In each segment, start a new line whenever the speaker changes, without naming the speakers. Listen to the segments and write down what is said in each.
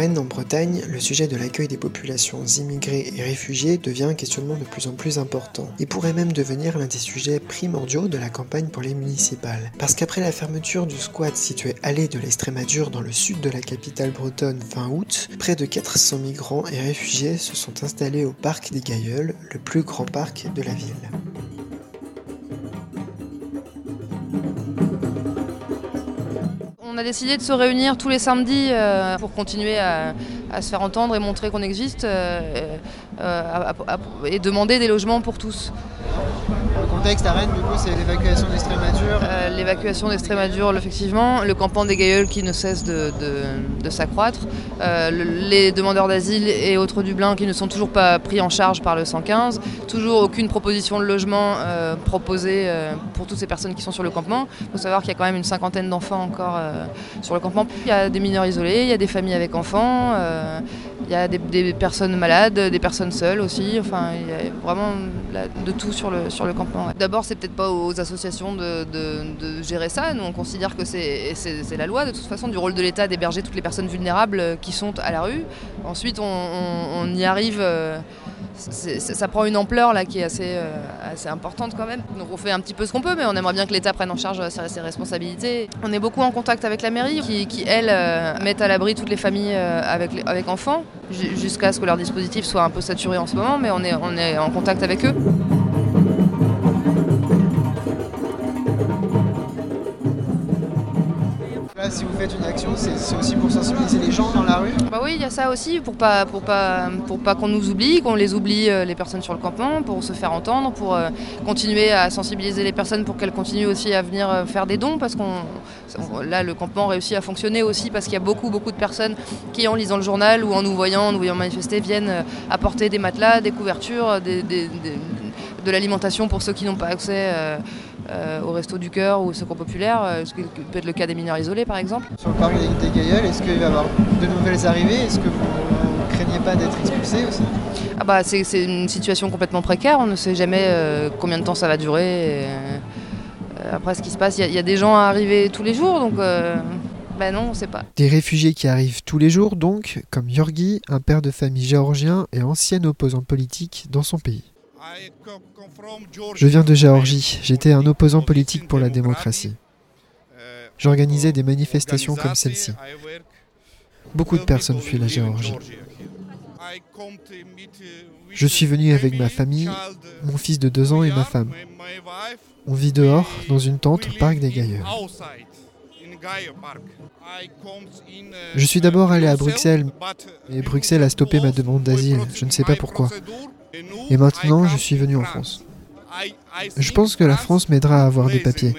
En Bretagne, le sujet de l'accueil des populations immigrées et réfugiées devient un questionnement de plus en plus important et pourrait même devenir l'un des sujets primordiaux de la campagne pour les municipales. Parce qu'après la fermeture du squat situé allée de l'Estrémadure dans le sud de la capitale bretonne fin août, près de 400 migrants et réfugiés se sont installés au parc des Gailleuls, le plus grand parc de la ville.
A décidé de se réunir tous les samedis euh, pour continuer à, se faire entendre et montrer qu'on existe euh, euh, et demander des logements pour tous
contexte à Rennes, c'est l'évacuation d'Estrémadure
euh, L'évacuation effectivement. Le campement des Gailleuls qui ne cesse de, s'accroître. Euh, les demandeurs d'asile et autres Dublin qui ne sont toujours pas pris en charge par le 115. Toujours aucune proposition de logement euh, proposée pour toutes ces personnes qui sont sur le campement. Il faut savoir qu'il y a quand même une cinquantaine d'enfants encore sur le campement. Il y a des mineurs isolés, il y a des familles avec enfants. Il y a des, personnes malades, des personnes seules aussi. Enfin, il y a vraiment de tout sur le, sur le campement. D'abord, c'est peut-être pas aux associations de, gérer ça. Nous, on considère que c'est la loi, de toute façon, du rôle de l'État d'héberger toutes les personnes vulnérables qui sont à la rue. Ensuite, on, y arrive. Euh, ça prend une ampleur là qui est assez, euh, assez importante quand même. Donc on fait un petit peu ce qu'on peut, mais on aimerait bien que l'État prenne en charge ses, responsabilités. On est beaucoup en contact avec la mairie qui, elle, euh, met à l'abri toutes les familles euh, avec, avec enfants, jusqu'à ce que leur dispositif soit un peu saturé en ce moment, mais on est, on est en contact avec eux.
Si vous faites une action, c'est aussi pour sensibiliser les gens dans la rue
Bah oui, il y a ça aussi, pour pas, pour pas, pour pas qu'on nous oublie, qu'on les oublie euh, les personnes sur le campement, pour se faire entendre, pour euh, continuer à sensibiliser les personnes pour qu'elles continuent aussi à venir euh, faire des dons, parce qu'on là le campement réussit à fonctionner aussi parce qu'il y a beaucoup beaucoup de personnes qui en lisant le journal ou en nous voyant, en nous voyant manifester, viennent apporter des matelas, des couvertures, de l'alimentation pour ceux qui n'ont pas accès. Au Resto du Cœur ou au Secours Populaire, euh, ce qui peut être le cas des mineurs isolés par exemple.
Sur le parc des Gailleuls, est-ce qu'il va y avoir de nouvelles arrivées? Est-ce que vous ne craignez pas d'être expulsé aussi?
Ah bah, C'est une situation complètement précaire, on ne sait jamais euh, combien de temps ça va durer. après ce qui se passe, il y, a des gens à arriver tous les jours, donc ben non, on ne sait pas.
Des réfugiés qui arrivent tous les jours, donc, comme Yorgi, un père de famille géorgien et ancien opposant politique dans son pays. Je viens de Géorgie. J'étais un opposant politique pour la démocratie. J'organisais des manifestations comme celle-ci. Beaucoup de personnes fuient la Géorgie. Je suis venu avec ma famille, mon fils de deux ans et ma femme. On vit dehors, dans une tente au parc des Gailleurs. Je suis d'abord allé à Bruxelles, mais Bruxelles a stoppé ma demande d'asile. Je ne sais pas pourquoi. Et maintenant, je suis venu en France. Je pense que la France m'aidera à avoir des papiers.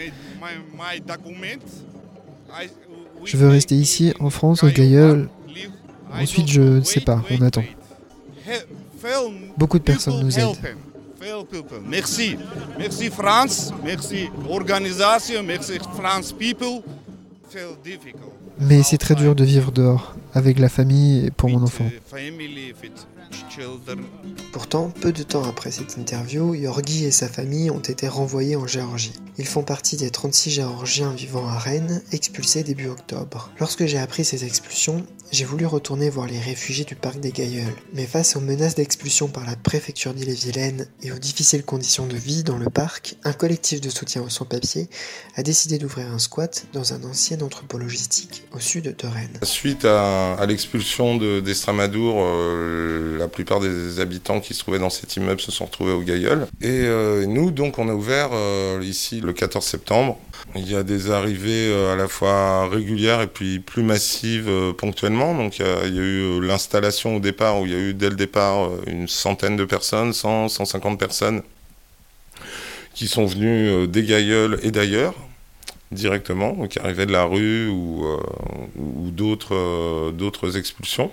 Je veux rester ici, en France, au Gailleul. Ensuite, je ne sais pas, on attend. Beaucoup de personnes nous aident.
Merci. Merci France. Merci organisation. Merci France people.
Mais c'est très dur de vivre dehors, avec la famille et pour mon enfant. Pourtant, peu de temps après cette interview, Yorgi et sa famille ont été renvoyés en Géorgie. Ils font partie des 36 Géorgiens vivant à Rennes, expulsés début octobre. Lorsque j'ai appris ces expulsions, j'ai voulu retourner voir les réfugiés du parc des Gailleuls, mais face aux menaces d'expulsion par la préfecture d'Ille-et-Vilaine et aux difficiles conditions de vie dans le parc, un collectif de soutien aux sans-papiers a décidé d'ouvrir un squat dans un ancien entrepôt logistique au sud de Rennes.
Suite à, l'expulsion d'Estramadour, euh, la plupart des habitants qui se trouvaient dans cet immeuble se sont retrouvés au Gailleul. Et euh, nous, donc, on a ouvert euh, ici le 14 septembre. Il y a des arrivées à la fois régulières et puis plus massives ponctuellement donc il y, a eu euh, l'installation au départ où il y a eu dès le départ euh, une centaine de personnes, 100, 150 personnes qui sont venues euh, des Gailleuls et d'ailleurs. directement, qui arrivaient de la rue ou, euh, d'autres euh, expulsions.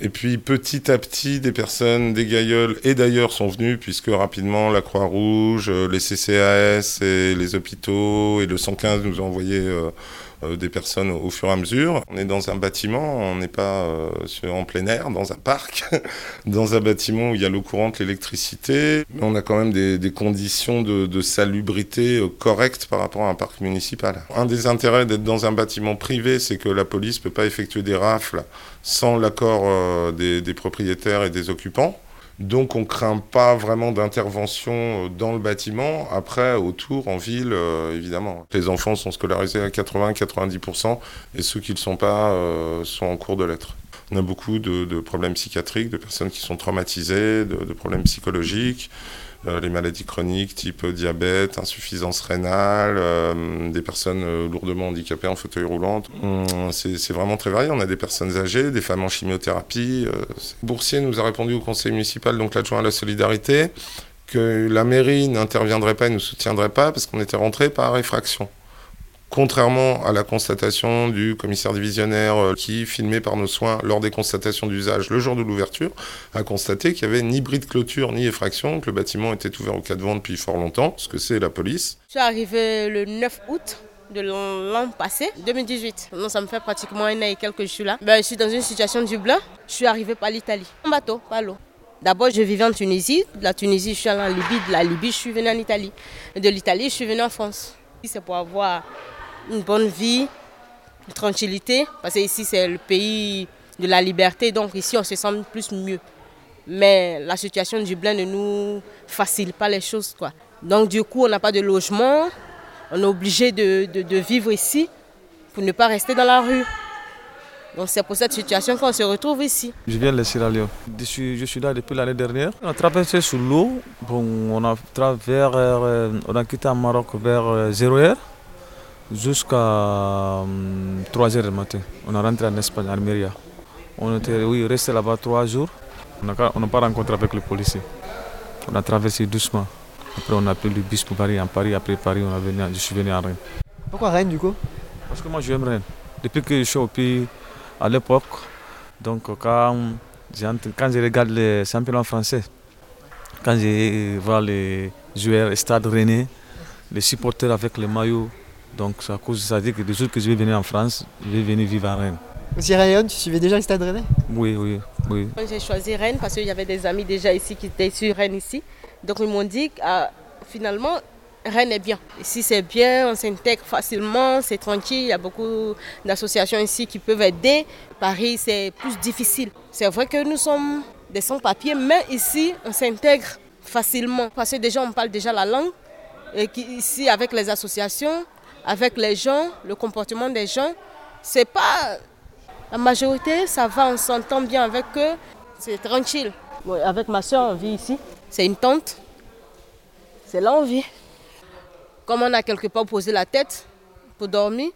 Et puis petit à petit, des personnes, des gailleuls et d'ailleurs sont venus, puisque rapidement la Croix-Rouge, euh, les CCAS et les hôpitaux et le 115 nous ont envoyé euh, euh, des personnes au, fur et à mesure. On est dans un bâtiment, on n'est pas euh, en plein air, dans un parc, dans un bâtiment où il y a l'eau courante, l'électricité. On a quand même des, conditions de, salubrité euh, correctes par rapport à un parc municipal. Un des intérêts d'être dans un bâtiment privé, c'est que la police ne peut pas effectuer des rafles sans l'accord euh, des propriétaires et des occupants. Donc on craint pas vraiment d'intervention euh, dans le bâtiment. Après, autour, en ville, euh, évidemment. Les enfants sont scolarisés à 80-90% et ceux qui ne le sont pas euh, sont en cours de lettres. On a beaucoup de, de problèmes psychiatriques, de personnes qui sont traumatisées, de, de problèmes psychologiques, les maladies chroniques type diabète, insuffisance rénale, euh, des personnes euh, lourdement handicapées en fauteuil roulant. Hum, C'est vraiment très varié. On a des personnes âgées, des femmes en chimiothérapie. euh, Boursier nous a répondu au conseil municipal, donc l'adjoint à la solidarité, que la mairie n'interviendrait pas et ne nous soutiendrait pas parce qu'on était rentré par effraction. Contrairement à la constatation du commissaire divisionnaire euh, qui, filmé par nos soins lors des constatations d'usage le jour de l'ouverture, a constaté qu'il n'y avait ni bris de clôture ni effraction, que le bâtiment était ouvert au cas de vent depuis fort longtemps, ce que c'est la police.
Je suis arrivée le 9 août de l'an passé, 2018. Donc ça me fait pratiquement un an et quelques que je suis là. Ben, je suis dans une situation du blanc. Je suis arrivée par l'Italie, en bateau, pas l'eau. D'abord, je vivais en Tunisie. De la Tunisie, je suis allée en Libye. De la Libye, je suis venue en Italie. De l'Italie, je suis venue en France. C'est pour avoir une bonne vie, une tranquillité. Parce que ici, c'est le pays de la liberté. Donc ici, on se sent plus mieux. Mais la situation du blanc ne nous facilite pas les choses. Quoi. Donc du coup, on n'a pas de logement. On est obligé de, de- vivre ici pour ne pas rester dans la rue. Donc c'est pour cette situation qu'on se retrouve ici.
Je viens de Sierra Leone. Je suis, je suis là depuis l'année dernière. On a traversé sous l'eau. Bon, on a euh, on a quitté le Maroc vers euh, 0 heure jusqu'à 3 heures du matin. On a rentré en Espagne, à Almeria. On était oui, resté là-bas trois jours. On n'a pas rencontré avec les policiers. On a traversé doucement. Après, on a pris le bus pour Paris. En Paris, après Paris, on a venu, je suis venu à Rennes.
Pourquoi Rennes du coup?
Parce que moi, j'aime Rennes. Depuis que je suis au pays, à l'époque, donc quand, quand je regarde les championnats français, quand je vois les joueurs Stade Rennais, les supporters avec les maillots, donc c'est à cause de ça dit que des jours que je vais venir en France, je vais venir vivre à Rennes.
Sierra Leone, tu suivais déjà le stade rennais?
Oui, oui, oui.
J'ai choisi Rennes parce qu'il y avait des amis déjà ici qui étaient sur Rennes ici. Donc ils m'ont dit que ah, finalement, Rennes est bien. Ici c'est bien, on s'intègre facilement, c'est tranquille, il y a beaucoup d'associations ici qui peuvent aider. Paris c'est plus difficile. C'est vrai que nous sommes des sans-papiers, mais ici on s'intègre facilement parce que déjà on parle déjà la langue. Et qui- ici avec les associations, avec les gens, le comportement des gens, c'est pas la majorité, ça va, on s'entend bien avec eux, c'est tranquille. Avec ma soeur, on vit ici. C'est une tente. C'est là on vit. Comme on a quelque part posé la tête pour dormir,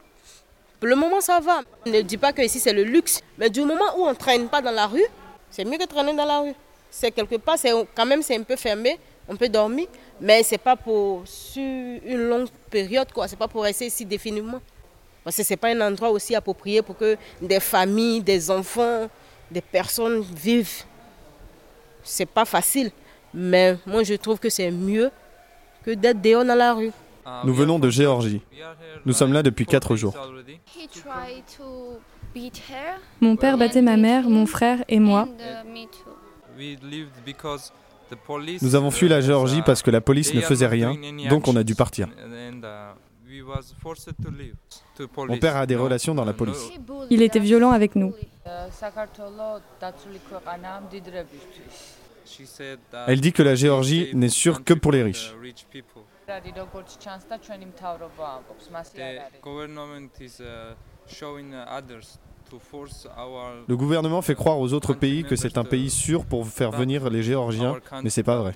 pour le moment ça va. Ne dis pas que ici c'est le luxe, mais du moment où on ne traîne pas dans la rue, c'est mieux que traîner dans la rue. C'est quelque part, c'est quand même c'est un peu fermé, on peut dormir, mais c'est pas pour sur une longue période quoi. C'est pas pour rester ici définitivement. Parce que ce n'est pas un endroit aussi approprié pour que des familles, des enfants, des personnes vivent. C'est pas facile. Mais moi, je trouve que c'est mieux que d'être dehors dans la rue.
Nous venons de Géorgie. Nous sommes là depuis 4 jours.
Mon père battait ma mère, mon frère et moi.
Nous avons fui la Géorgie parce que la police ne faisait rien, donc on a dû partir. Mon père a des relations dans la police.
Il était violent avec nous.
Elle dit que la Géorgie n'est sûre que pour les riches. Le gouvernement fait croire aux autres pays que c'est un pays sûr pour faire venir les Géorgiens, mais c'est pas vrai.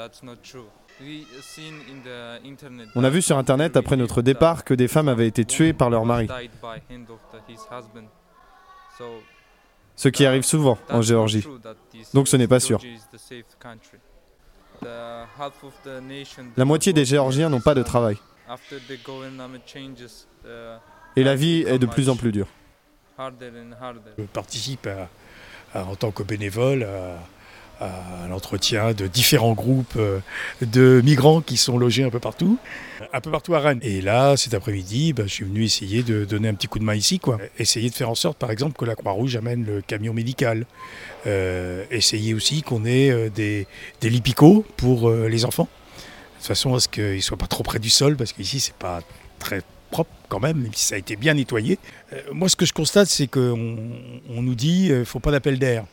On a vu sur internet après notre départ que des femmes avaient été tuées par leur mari. Ce qui arrive souvent en Géorgie. Donc ce n'est pas sûr. La moitié des Géorgiens n'ont pas de travail. Et la vie est de plus en plus dure.
Je participe en tant que bénévole à, l'entretien de différents groupes euh, de migrants qui sont logés un peu partout, un peu partout à Rennes. Et là, cet après-midi, bah, je suis venu essayer de donner un petit coup de main ici, quoi. Essayer de faire en sorte, par exemple, que la Croix-Rouge amène le camion médical. Euh, essayer aussi qu'on ait euh, des, des pour les enfants. De façon, à ce qu'ils ne soient pas trop près du sol, parce qu'ici, c'est pas très même, si ça a été bien nettoyé. moi, ce que je constate, c'est qu'on on nous dit ne faut pas d'appel d'air.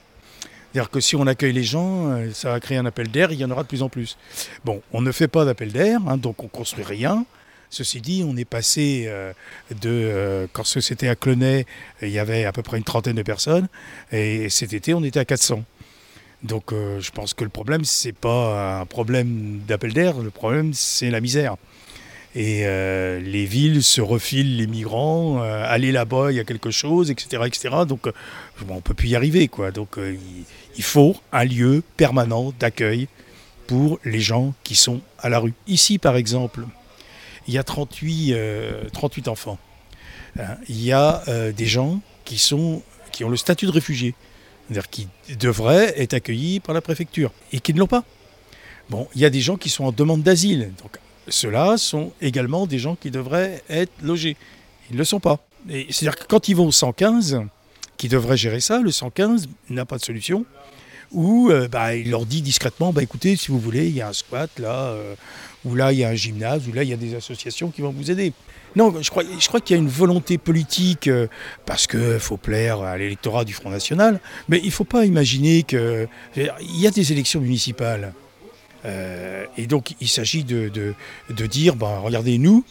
C'est-à-dire que si on accueille les gens, euh, ça va créer un appel d'air, il y en aura de plus en plus. Bon, on ne fait pas d'appel d'air, hein, donc on construit rien. Ceci dit, on est passé euh, de. Euh, quand c'était à Clenay, il y avait à peu près une trentaine de personnes, et cet été, on était à 400. Donc je pense que le problème, ce n'est pas un problème d'appel d'air, le problème, c'est la misère. Et euh, les villes se refilent les migrants, euh, aller là-bas, il y a quelque chose, etc. etc. Donc euh, on ne peut plus y arriver. Quoi. Donc il, faut un lieu permanent d'accueil pour les gens qui sont à la rue. Ici, par exemple, il y a 38, 38 enfants. Hein, il y a des gens qui, sont, qui ont le statut de réfugié, c'est-à-dire qui devraient être accueillis par la préfecture et qui ne l'ont pas. Bon, il y a des gens qui sont en demande d'asile. Ceux-là sont également des gens qui devraient être logés. Ils ne le sont pas. C'est-à-dire que quand ils vont au 115, qui devrait gérer ça, le 115 n'a pas de solution, ou euh, bah, il leur dit discrètement, bah, écoutez, si vous voulez, il y a un squat là, euh, ou là il y a un gymnase, ou là il y a des associations qui vont vous aider. Non, je crois, je crois qu'il y a une volonté politique, euh, parce qu'il faut plaire à l'électorat du Front National, mais il ne faut pas imaginer qu'il y a des élections municipales. Euh, et donc il s'agit de, de, dire, ben, regardez, nous,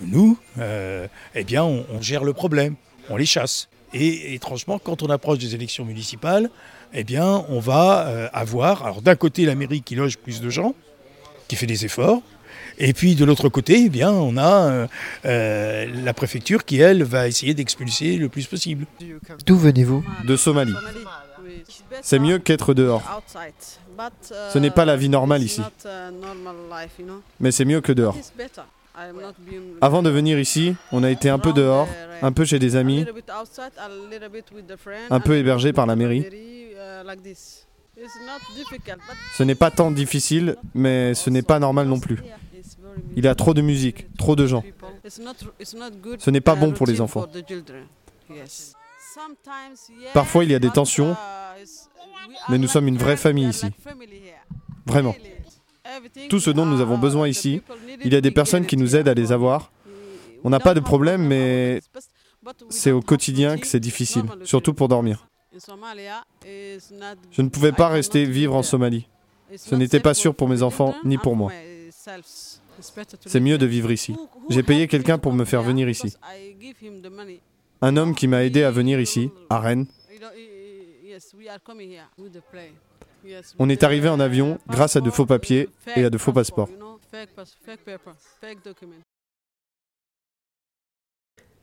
nous, euh, eh bien, on, gère le problème, on les chasse. Et étrangement, quand on approche des élections municipales, eh bien, on va euh, avoir, alors d'un côté, la mairie qui loge plus de gens, qui fait des efforts, et puis de l'autre côté, eh bien, on a la préfecture qui, elle, va essayer d'expulser le plus possible.
D'où venez-vous?
De Somalie. C'est mieux qu'être dehors. Ce n'est pas la vie normale ici. Mais c'est mieux que dehors. Avant de venir ici, on a été un peu dehors, un peu chez des amis, un peu hébergé par la mairie. Ce n'est pas tant difficile, mais ce n'est pas normal non plus. Il y a trop de musique, trop de gens. Ce n'est pas bon pour les enfants. Parfois, il y a des tensions, mais nous sommes une vraie famille ici. Vraiment. Tout ce dont nous avons besoin ici, il y a des personnes qui nous aident à les avoir. On n'a pas de problème, mais c'est au quotidien que c'est difficile, surtout pour dormir. Je ne pouvais pas rester vivre en Somalie. Ce n'était pas sûr pour mes enfants ni pour moi. C'est mieux de vivre ici. J'ai payé quelqu'un pour me faire venir ici. Un homme qui m'a aidé à venir ici, à Rennes, on est arrivé en avion grâce à de faux papiers et à de faux passeports.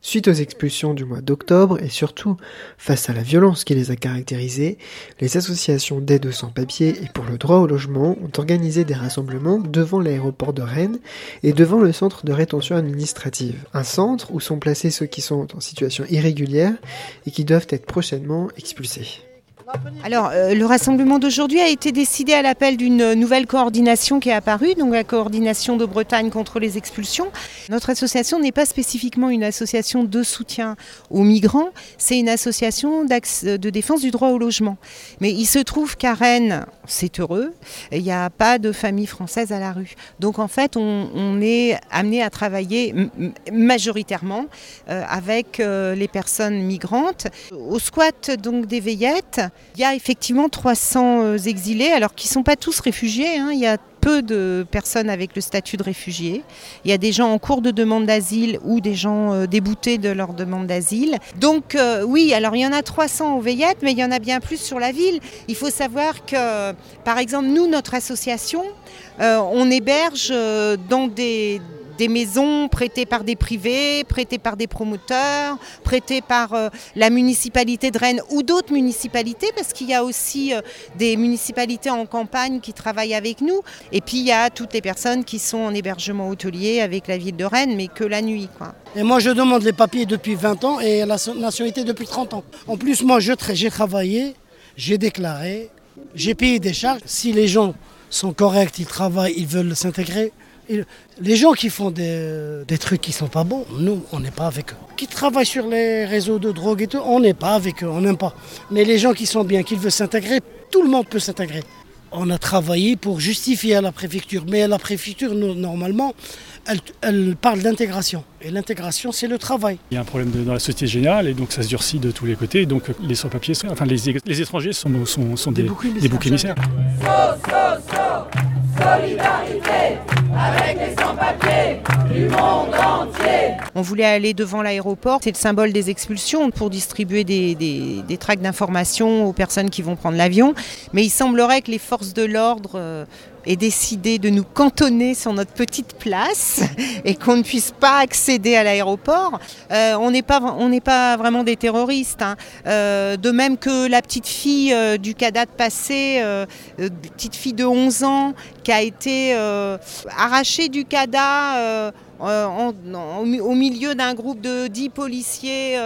Suite aux expulsions du mois d'octobre et surtout face à la violence qui les a caractérisées, les associations d'aide aux sans-papiers et pour le droit au logement ont organisé des rassemblements devant l'aéroport de Rennes et devant le centre de rétention administrative, un centre où sont placés ceux qui sont en situation irrégulière et qui doivent être prochainement expulsés.
Alors, euh, le rassemblement d'aujourd'hui a été décidé à l'appel d'une nouvelle coordination qui est apparue, donc la coordination de Bretagne contre les expulsions. Notre association n'est pas spécifiquement une association de soutien aux migrants, c'est une association de défense du droit au logement. Mais il se trouve qu'à Rennes, c'est heureux, il n'y a pas de famille française à la rue. Donc en fait, on, est amené à travailler majoritairement euh, avec euh, les personnes migrantes. Au squat donc des Veillettes, il y a effectivement 300 euh, exilés, alors qui ne sont pas tous réfugiés. Hein. Il y a peu de personnes avec le statut de réfugié. Il y a des gens en cours de demande d'asile ou des gens euh, déboutés de leur demande d'asile. Donc euh, oui, alors il y en a 300 au Veillette, mais il y en a bien plus sur la ville. Il faut savoir que, par exemple, nous, notre association, on héberge dans des des maisons prêtées par des privés, prêtées par des promoteurs, prêtées par euh, la municipalité de Rennes ou d'autres municipalités, parce qu'il y a aussi euh, des municipalités en campagne qui travaillent avec nous. Et puis il y a toutes les personnes qui sont en hébergement hôtelier avec la ville de Rennes, mais que la nuit. Quoi.
Et moi je demande les papiers depuis 20 ans et la nationalité depuis 30 ans. En plus moi j'ai travaillé, j'ai déclaré, j'ai payé des charges. Si les gens sont corrects, ils travaillent, ils veulent s'intégrer, les gens qui font des, trucs qui sont pas bons, nous, on n'est pas avec eux. Qui travaillent sur les réseaux de drogue et tout, on n'est pas avec eux, on n'aime pas. Mais les gens qui sont bien, qui veulent s'intégrer, tout le monde peut s'intégrer. On a travaillé pour justifier à la préfecture, mais la préfecture, normalement, elle, parle d'intégration. Et l'intégration, c'est le travail.
Il y a un problème dans la société générale et donc ça se durcit de tous les côtés. donc les sans-papiers, enfin les, étrangers sont, des, des boucs émissaires.
Solidarité avec les sans-papiers du monde entier. On voulait aller devant l'aéroport, c'est le symbole des expulsions pour distribuer des, des tracts d'information aux personnes qui vont prendre l'avion. Mais il semblerait que les forces de l'ordre euh, et décidé de nous cantonner sur notre petite place et qu'on ne puisse pas accéder à l'aéroport, euh, on n'est pas, pas vraiment des terroristes. Hein. Euh, de même que la petite fille euh, du Cadat passé, petite fille de 11 ans, qui a été arrachée du Cadat. au milieu d'un groupe de 10 policiers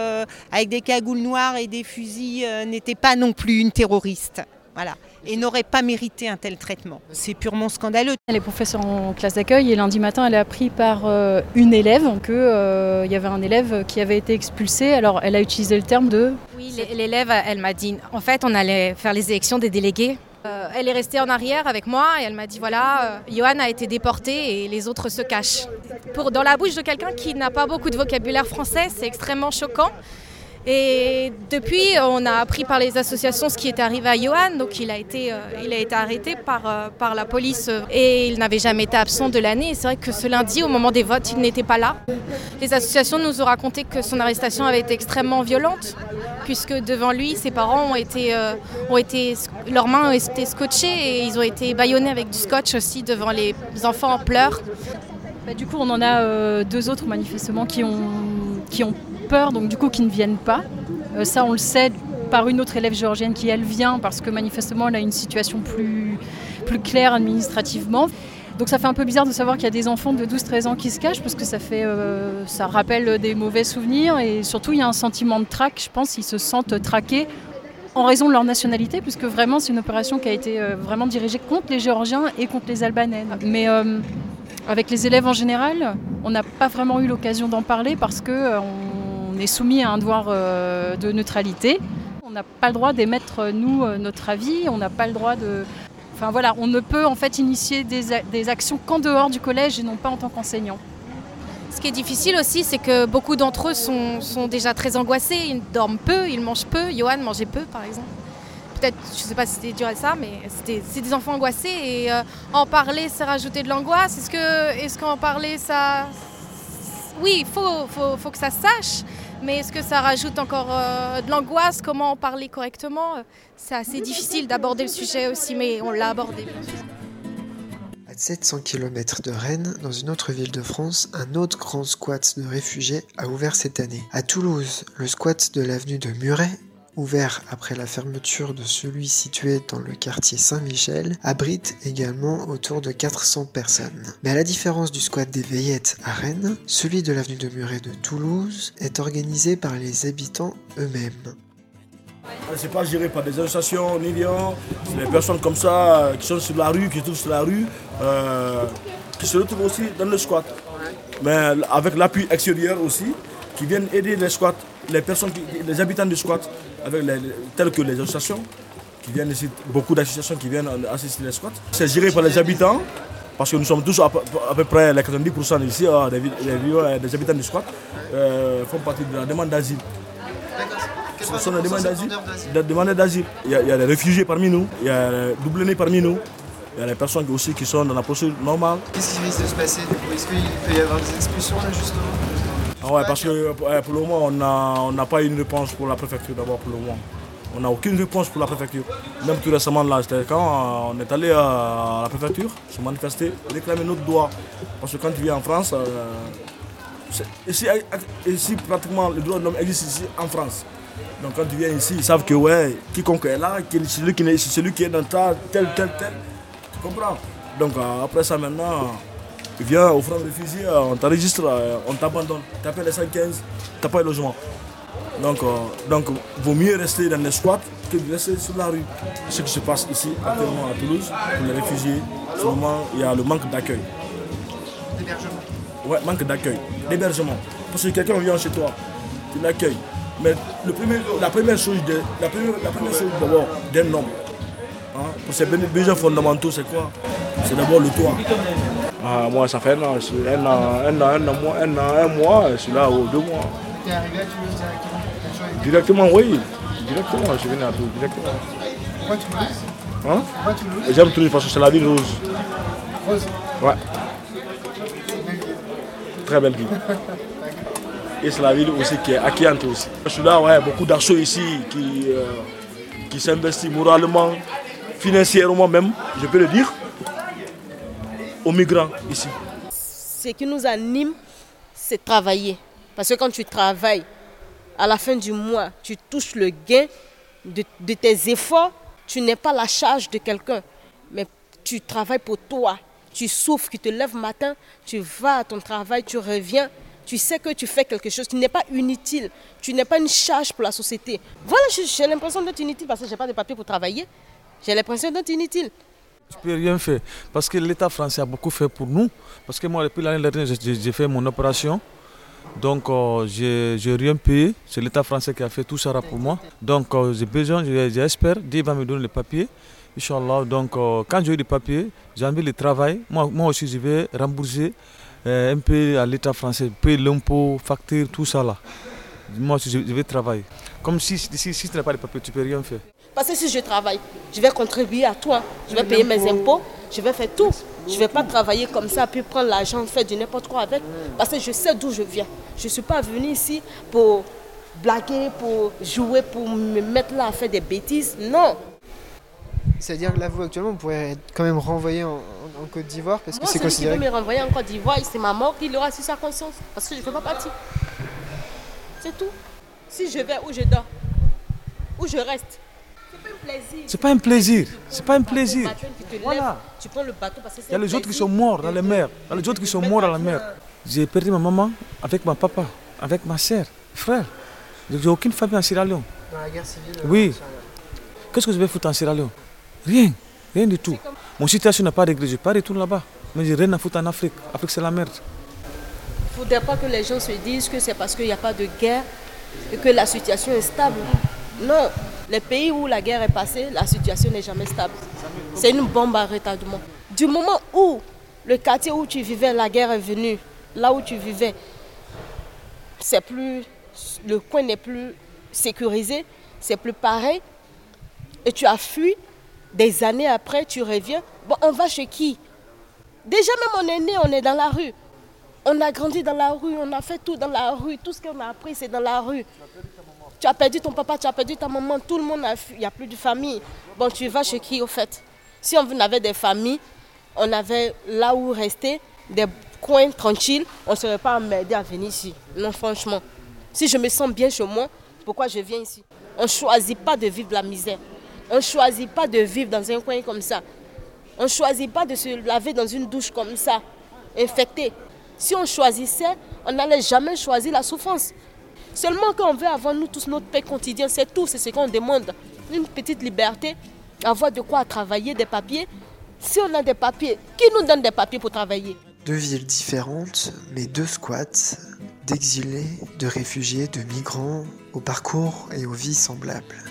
avec des cagoules noires et des fusils n'était pas non plus une terroriste. Voilà et n'aurait pas mérité un tel traitement. C'est purement scandaleux.
Elle est professeure en classe d'accueil et lundi matin, elle a appris par euh, une élève qu'il euh, y avait un élève qui avait été expulsé. Alors, elle a utilisé le terme de...
Oui, l'élève, elle m'a dit, en fait, on allait faire les élections des délégués. Euh, elle est restée en arrière avec moi et elle m'a dit voilà, Johan a été déporté et les autres se cachent. Pour, dans la bouche de quelqu'un qui n'a pas beaucoup de vocabulaire français, c'est extrêmement choquant. Et depuis, on a appris par les associations ce qui était arrivé à Johan. Donc il a été, euh, il a été arrêté par, euh, par la police et il n'avait jamais été absent de l'année. C'est vrai que ce lundi, au moment des votes, il n'était pas là. Les associations nous ont raconté que son arrestation avait été extrêmement violente, puisque devant lui, ses parents ont été, euh, ont été leurs mains ont été scotchées et ils ont été bâillonnés avec du scotch aussi devant les enfants en pleurs.
Bah, du coup, on en a deux autres manifestement qui ont, qui ont donc du coup qui ne viennent pas. Euh, ça, on le sait par une autre élève géorgienne qui, elle, vient parce que manifestement, elle a une situation plus, plus claire administrativement. Donc ça fait un peu bizarre de savoir qu'il y a des enfants de 12-13 ans qui se cachent parce que ça, fait, euh, ça rappelle des mauvais souvenirs et surtout il y a un sentiment de trac, je pense, ils se sentent traqués en raison de leur nationalité puisque vraiment c'est une opération qui a été euh, vraiment dirigée contre les Géorgiens et contre les Albanais. Mais avec les élèves en général, on n'a pas vraiment eu l'occasion d'en parler parce que est soumis à un devoir euh, de neutralité. On n'a pas le droit d'émettre, euh, nous, euh, notre avis. On n'a pas le droit de... Enfin voilà, on ne peut en fait initier des, actions qu'en dehors du collège et non pas en tant qu'enseignant.
Ce qui est difficile aussi, c'est que beaucoup d'entre eux sont, déjà très angoissés, ils dorment peu, ils mangent peu. Johan mangeait peu, par exemple. Peut-être, je ne sais pas si c'était dur à ça, mais c'est des enfants angoissés et en parler, c'est rajouter de l'angoisse. Est-ce que, est-ce qu'en parler, ça, oui, il faut, faut, faut, que ça sache, mais est-ce que ça rajoute encore euh, de l'angoisse? Comment en parler correctement? C'est assez difficile d'aborder le sujet aussi, mais on l'a abordé.
À 700 km de Rennes, dans une autre ville de France, un autre grand squat de réfugiés a ouvert cette année. À Toulouse, le squat de l'avenue de Muret ouvert après la fermeture de celui situé dans le quartier Saint-Michel, abrite également autour de 400 personnes. Mais à la différence du squat des Veillettes à Rennes, celui de l'avenue de Muret de Toulouse est organisé par les habitants eux-mêmes.
Ah, c'est pas géré par des associations ni rien, c'est des personnes comme ça euh, qui sont sur la rue, qui trouvent sur la rue, euh, qui se retrouvent aussi dans le squat. Mais avec l'appui extérieur aussi, qui viennent aider les squats, les personnes, les habitants du squat, avec les, telles que les associations, qui viennent ici, beaucoup d'associations qui viennent assister les squats. C'est géré par les habitants, parce que nous sommes tous à peu, près les 90% ici, euh, des, habitants du squat, euh, font partie de la demande d'asile. Ce sont des demandes d'asile? Il, y a des réfugiés parmi nous, il y a des doublés parmi nous. Il y a des personnes aussi qui sont dans la procédure normale.
Qu'est-ce qui risque de se passer? Est-ce qu'il peut y avoir des expulsions là justement?
Ah ouais, parce que pour le moment, on n'a pas eu une réponse pour la préfecture d'abord pour le moment. On n'a aucune réponse pour la préfecture. Même tout récemment, là, quand euh, on est allé à la préfecture se manifester, réclamer notre droit. Parce que quand tu viens en France, euh, ici, ici, pratiquement, le droit de l'homme existe ici en France. Donc quand tu viens ici, ils savent que ouais, quiconque est là, celui qui est, celui qui est dans ta tel, tel, tel. Tu comprends Donc euh, après ça maintenant, viens au front de fusil, on t'enregistre, on t'abandonne. Tu appelles les 115, tu n'as pas de logement. Donc, euh, donc, vaut mieux rester dans les squats que de rester sur la rue. Ce qui se passe ici, actuellement à Toulouse, pour les réfugiés, moment, il y a le manque d'accueil.
D'hébergement
Ouais, manque d'accueil. D'hébergement. Parce que quelqu'un vient chez toi, tu l'accueilles. Mais le premier, la première chose, de, la première, la première chose d'abord d'un homme, hein, pour ses besoins fondamentaux, c'est quoi? C'est d'abord le toit. Ah, moi, ça fait un an, un an, un an, un, an, un, an, un mois, je suis là, ou deux mois.
Tu es arrivé à Toulouse directement
Directement, oui. Directement, je viens à Toulouse, directement.
Pourquoi Toulouse
Hein?
Pourquoi Toulouse
J'aime Toulouse parce que c'est la ville rose.
Rose
Ouais. Très belle ville. Et c'est la ville aussi qui est accueillante aussi. Je suis là, ouais, beaucoup d'assauts ici qui, euh, qui s'investissent moralement, financièrement même, je peux le dire, migrants ici.
Ce qui nous anime, c'est travailler. Parce que quand tu travailles, à la fin du mois, tu touches le gain de, de tes efforts. Tu n'es pas la charge de quelqu'un, mais tu travailles pour toi. Tu souffres, tu te lèves matin, tu vas à ton travail, tu reviens. Tu sais que tu fais quelque chose qui n'est pas inutile. Tu n'es pas une charge pour la société. Voilà, j'ai l'impression d'être inutile parce que je n'ai pas de papier pour travailler. J'ai l'impression d'être inutile.
Tu peux rien faire parce que l'État français a beaucoup fait pour nous. Parce que moi, depuis l'année dernière, j'ai fait mon opération. Donc, euh, je n'ai rien payé. C'est l'État français qui a fait tout ça pour moi. Donc, euh, j'ai besoin, j'espère, Dieu va me donner les papiers. Inch'Allah. Donc, euh, quand j'ai eu les papiers, j'ai envie de travailler. Moi, moi aussi, je vais rembourser un peu à l'État français, payer l'impôt, facture, tout ça là. Moi aussi, je, vais travailler. Comme si, si, si tu n'as pas de papiers, tu ne peux rien faire.
Parce que si je travaille, je vais contribuer à toi. Je vais payer mes impôts, je vais faire tout. Je ne vais pas travailler comme ça, puis prendre l'argent, faire du n'importe quoi avec. Parce que je sais d'où je viens. Je ne suis pas venue ici pour blaguer, pour jouer, pour me mettre là à faire des bêtises. Non.
C'est-à-dire que là, vous, actuellement, vous pourrez être quand même renvoyé en, en Côte d'Ivoire parce que c'est
celui qui
considéré.
veut me renvoyer en Côte d'Ivoire, c'est ma mort qui l'aura sur sa conscience. Parce que je ne fais pas partie. C'est tout. Si je vais où je dors, où je reste, c'est pas un plaisir.
C'est pas un plaisir. Voilà.
tu prends le bateau parce que c'est
Il y a les autres qui sont morts dans les mers. Il y a les autres qui sont morts dans la mer. J'ai perdu ma maman avec mon papa, avec ma soeur, frère. J'ai aucune famille en Sierra Leone.
Dans la guerre civile. euh,
Oui. Qu'est-ce que je vais foutre en Sierra Leone? Rien. Rien du tout. Mon situation n'a pas réglé. Je ne vais pas retourner là-bas. Mais j'ai rien à foutre en Afrique. Afrique, c'est la merde.
Il ne faudrait pas que les gens se disent que c'est parce qu'il n'y a pas de guerre et que la situation est stable. Non, les pays où la guerre est passée, la situation n'est jamais stable. C'est une bombe à retardement. Du moment où le quartier où tu vivais, la guerre est venue, là où tu vivais, c'est plus, le coin n'est plus sécurisé, c'est plus pareil, et tu as fui, des années après, tu reviens, bon, on va chez qui? Déjà même on est né, on est dans la rue. On a grandi dans la rue, on a fait tout dans la rue, tout ce qu'on a appris c'est dans la rue. Tu as perdu ton papa, tu as perdu ta maman, tout le monde a fui, il n'y a plus de famille. Bon, tu vas chez qui au fait? Si on avait des familles, on avait là où rester, des coins tranquilles, on ne serait pas emmerdé à venir ici. Non, franchement. Si je me sens bien chez moi, pourquoi je viens ici? On ne choisit pas de vivre la misère. On ne choisit pas de vivre dans un coin comme ça. On ne choisit pas de se laver dans une douche comme ça, infecté. Si on choisissait, on n'allait jamais choisir la souffrance. Seulement quand on veut avoir nous tous notre paix quotidien, c'est tout, c'est ce qu'on demande. Une petite liberté, avoir de quoi travailler, des papiers. Si on a des papiers, qui nous donne des papiers pour travailler?
Deux villes différentes, mais deux squats, d'exilés, de réfugiés, de migrants, au parcours et aux vies semblables.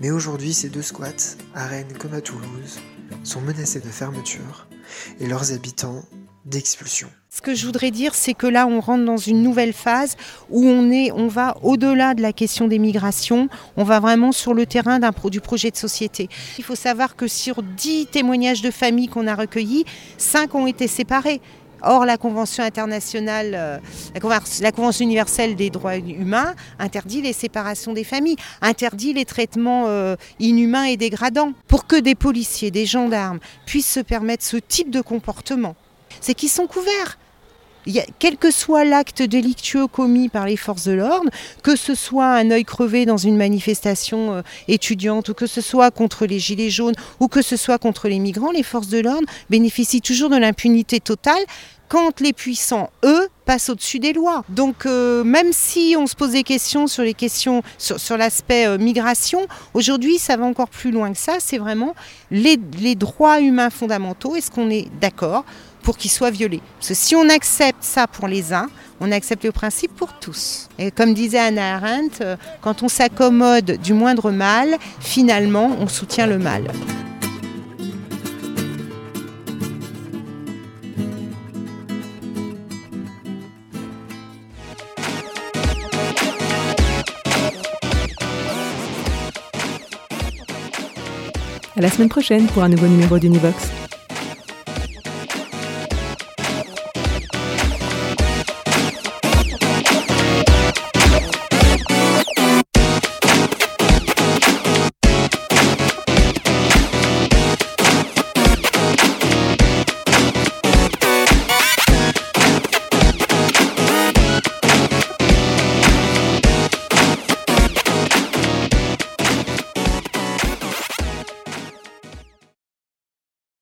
Mais aujourd'hui, ces deux squats, à Rennes comme à Toulouse, sont menacés de fermeture et leurs habitants d'expulsion.
Ce que je voudrais dire, c'est que là, on rentre dans une nouvelle phase où on, est, on va au-delà de la question des migrations, on va vraiment sur le terrain du projet de société. Il faut savoir que sur 10 témoignages de familles qu'on a recueillis, 5 ont été séparés. Or, la Convention internationale, euh, la, la, Convention universelle des droits humains interdit les séparations des familles, interdit les traitements euh, inhumains et dégradants. Pour que des policiers, des gendarmes puissent se permettre ce type de comportement, c'est qu'ils sont couverts quel que soit l'acte délictueux commis par les forces de l'ordre, que ce soit un œil crevé dans une manifestation euh, étudiante, ou que ce soit contre les gilets jaunes, ou que ce soit contre les migrants, les forces de l'ordre bénéficient toujours de l'impunité totale quand les puissants, eux, passent au-dessus des lois. Donc euh, même si on se pose des questions sur les questions sur, l'aspect euh, migration, aujourd'hui ça va encore plus loin que ça. C'est vraiment les, les droits humains fondamentaux. Est-ce qu'on est d'accord pour qu'ils soient violés. Parce que si on accepte ça pour les uns, on accepte le principe pour tous. Et comme disait Anna Arendt, euh, quand on s'accommode du moindre mal, finalement, on soutient le mal.
À la semaine prochaine pour un nouveau numéro d'Univox.